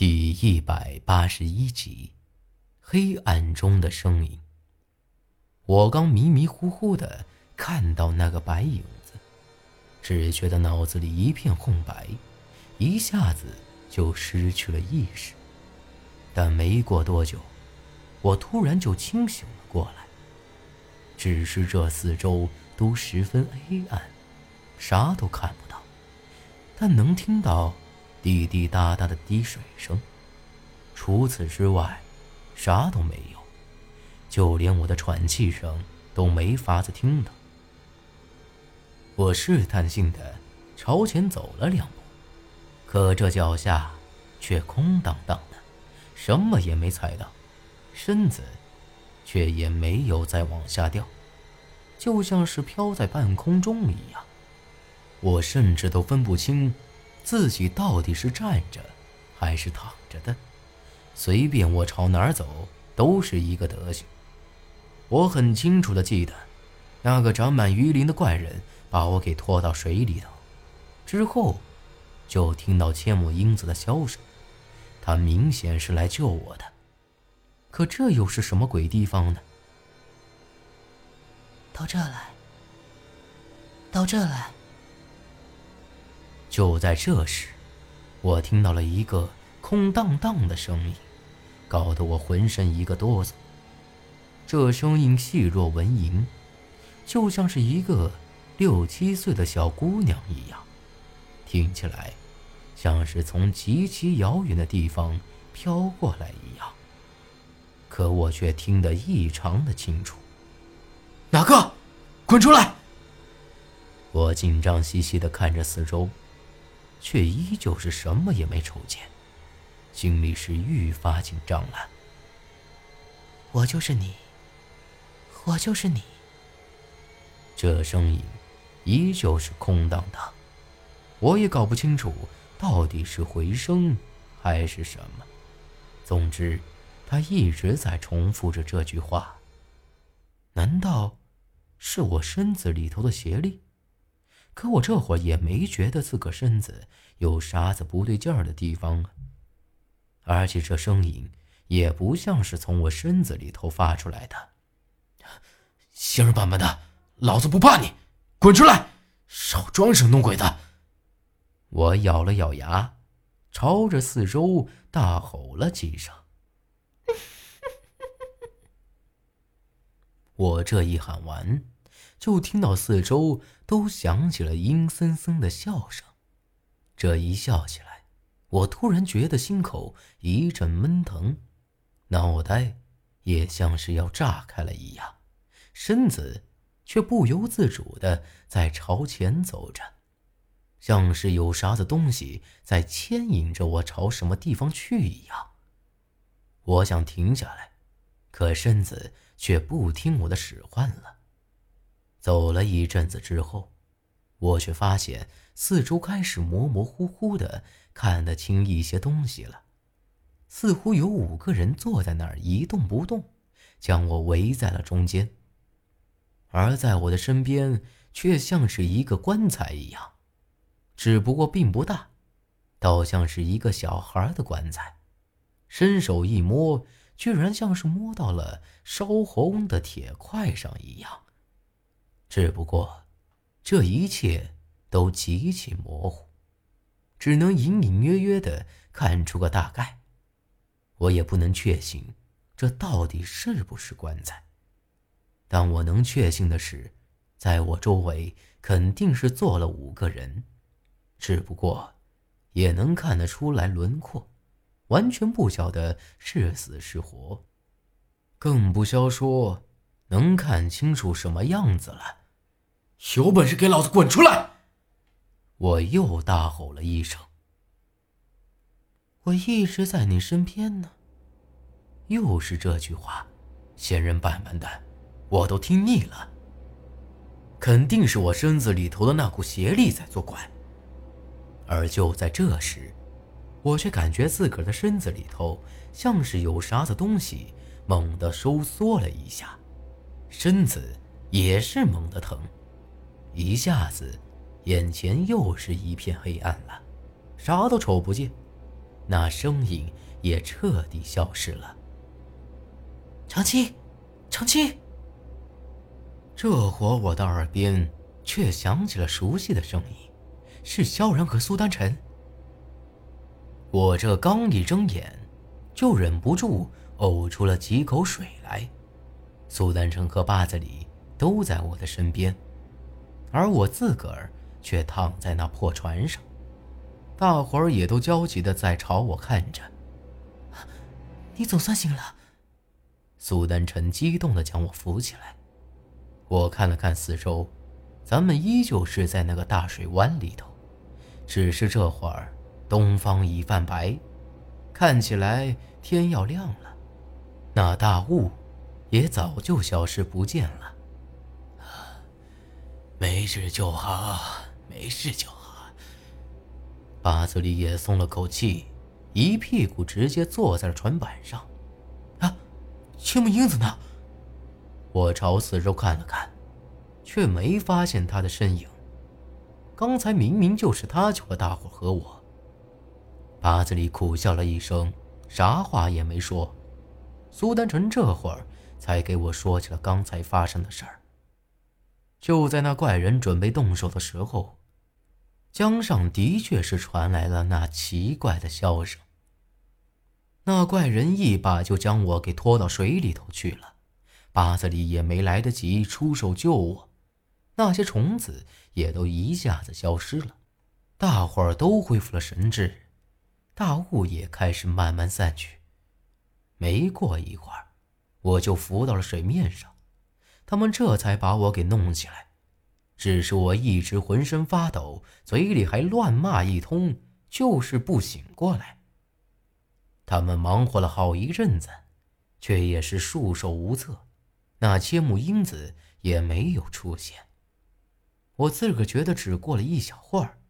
第一百八十一集，黑暗中的声音。我刚迷迷糊糊的看到那个白影子，只觉得脑子里一片空白，一下子就失去了意识。但没过多久，我突然就清醒了过来。只是这四周都十分黑暗，啥都看不到，但能听到。滴滴答答的滴水声，除此之外，啥都没有，就连我的喘气声都没法子听到。我试探性的朝前走了两步，可这脚下却空荡荡的，什么也没踩到，身子却也没有再往下掉，就像是飘在半空中一样。我甚至都分不清。自己到底是站着，还是躺着的？随便我朝哪儿走，都是一个德行。我很清楚的记得，那个长满鱼鳞的怪人把我给拖到水里头，之后，就听到千木英子的箫声。他明显是来救我的，可这又是什么鬼地方呢？到这来，到这来。就在这时，我听到了一个空荡荡的声音，搞得我浑身一个哆嗦。这声音细若蚊蝇，就像是一个六七岁的小姑娘一样，听起来像是从极其遥远的地方飘过来一样。可我却听得异常的清楚。哪个？滚出来！我紧张兮兮的看着四周。却依旧是什么也没瞅见，心里是愈发紧张了。我就是你，我就是你。这声音依旧是空荡荡，我也搞不清楚到底是回声还是什么。总之，他一直在重复着这句话。难道是我身子里头的邪力？可我这会儿也没觉得自个身子有啥子不对劲儿的地方啊，而且这声音也不像是从我身子里头发出来的。仙儿板板的，老子不怕你，滚出来！少装神弄鬼的！我咬了咬牙，朝着四周大吼了几声。我这一喊完。就听到四周都响起了阴森森的笑声，这一笑起来，我突然觉得心口一阵闷疼，脑袋也像是要炸开了一样，身子却不由自主的在朝前走着，像是有啥子东西在牵引着我朝什么地方去一样。我想停下来，可身子却不听我的使唤了。走了一阵子之后，我却发现四周开始模模糊糊的看得清一些东西了，似乎有五个人坐在那儿一动不动，将我围在了中间。而在我的身边，却像是一个棺材一样，只不过并不大，倒像是一个小孩的棺材。伸手一摸，居然像是摸到了烧红的铁块上一样。只不过，这一切都极其模糊，只能隐隐约约的看出个大概。我也不能确信，这到底是不是棺材。但我能确信的是，在我周围肯定是坐了五个人，只不过，也能看得出来轮廓，完全不晓得是死是活，更不消说能看清楚什么样子了。有本事给老子滚出来！我又大吼了一声。我一直在你身边呢。又是这句话，仙人板板的，我都听腻了。肯定是我身子里头的那股邪力在作怪。而就在这时，我却感觉自个儿的身子里头像是有啥子东西猛地收缩了一下，身子也是猛地疼。一下子，眼前又是一片黑暗了，啥都瞅不见。那声音也彻底消失了。长青，长青。这会我的耳边却响起了熟悉的声音，是萧然和苏丹晨。我这刚一睁眼，就忍不住呕出了几口水来。苏丹晨和八子里都在我的身边，而我自个儿却躺在那破船上。大伙儿也都焦急的在朝我看着。你总算醒了。苏丹晨激动的将我扶起来。我看了看四周，咱们依旧是在那个大水湾里头，只是这会儿东方已泛白，看起来天要亮了。那大雾也早就消失不见了。没事就好，没事就好。八子里也松了口气，一屁股直接坐在了船板上。啊，青木英子呢？我朝四周看了看，却没发现他的身影。刚才明明就是他救了大伙和我。八子里苦笑了一声，啥话也没说。苏丹臣这会儿才给我说起了刚才发生的事儿。就在那怪人准备动手的时候。江上的确是传来了那奇怪的笑声。那怪人一把就将我给拖到水里头去了，八子里也没来得及出手救我，那些虫子也都一下子消失了，大伙儿都恢复了神智，大雾也开始慢慢散去。没过一会儿，我就浮到了水面上，他们这才把我给弄起来。只是我一直浑身发抖，嘴里还乱骂一通，就是不醒过来。他们忙活了好一阵子，却也是束手无策，那千木英子也没有出现。我自个觉得只过了一小会儿，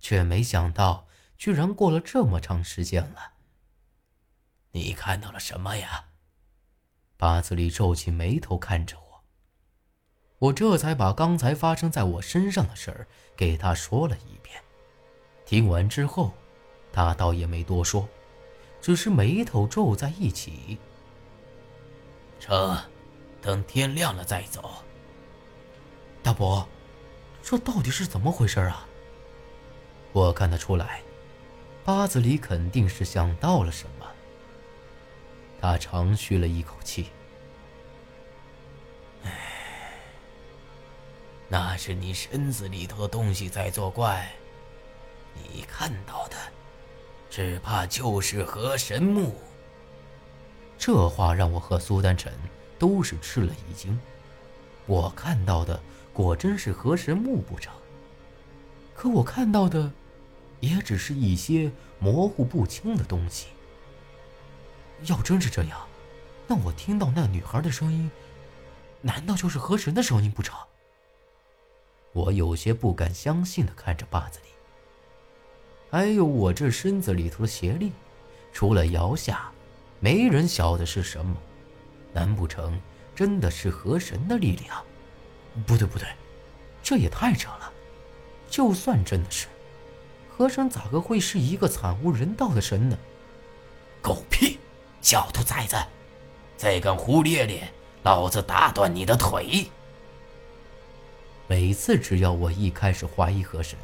却没想到居然过了这么长时间了。你看到了什么呀？八子里皱起眉头看着我。我这才把刚才发生在我身上的事儿给他说了一遍。听完之后，他倒也没多说，只是眉头皱在一起。成，等天亮了再走。大伯，这到底是怎么回事啊？我看得出来，八子里肯定是想到了什么。他长吁了一口气。那是你身子里头的东西在作怪，你看到的，只怕就是河神木。这话让我和苏丹臣都是吃了一惊。我看到的果真是河神木不成？可我看到的，也只是一些模糊不清的东西。要真是这样，那我听到那女孩的声音，难道就是河神的声音不成？我有些不敢相信的看着坝子里，还有我这身子里头的邪力，除了摇下，没人晓得是什么。难不成真的是河神的力量？不对不对，这也太扯了。就算真的是，河神咋个会是一个惨无人道的神呢？狗屁！小兔崽子，再敢胡咧咧，老子打断你的腿！每次只要我一开始怀疑河神，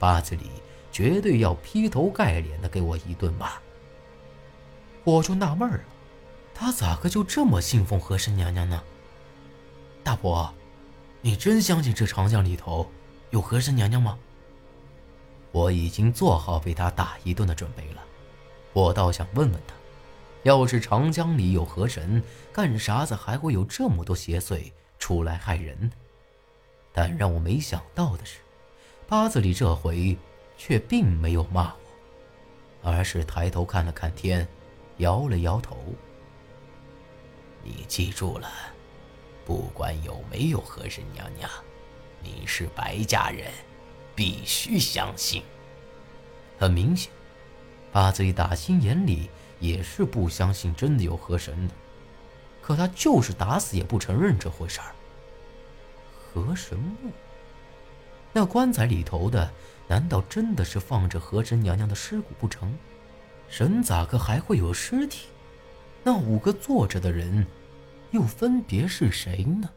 八子里绝对要劈头盖脸的给我一顿骂。我就纳闷了，他咋个就这么信奉河神娘娘呢？大伯，你真相信这长江里头有河神娘娘吗？我已经做好被他打一顿的准备了，我倒想问问他，要是长江里有河神，干啥子还会有这么多邪祟出来害人？但让我没想到的是，八子里这回却并没有骂我，而是抬头看了看天，摇了摇头。你记住了，不管有没有和神娘娘，你是白家人，必须相信。很明显，八子里打心眼里也是不相信真的有河神的，可他就是打死也不承认这回事儿。河神墓，那棺材里头的，难道真的是放着河神娘娘的尸骨不成？神咋个还会有尸体？那五个坐着的人，又分别是谁呢？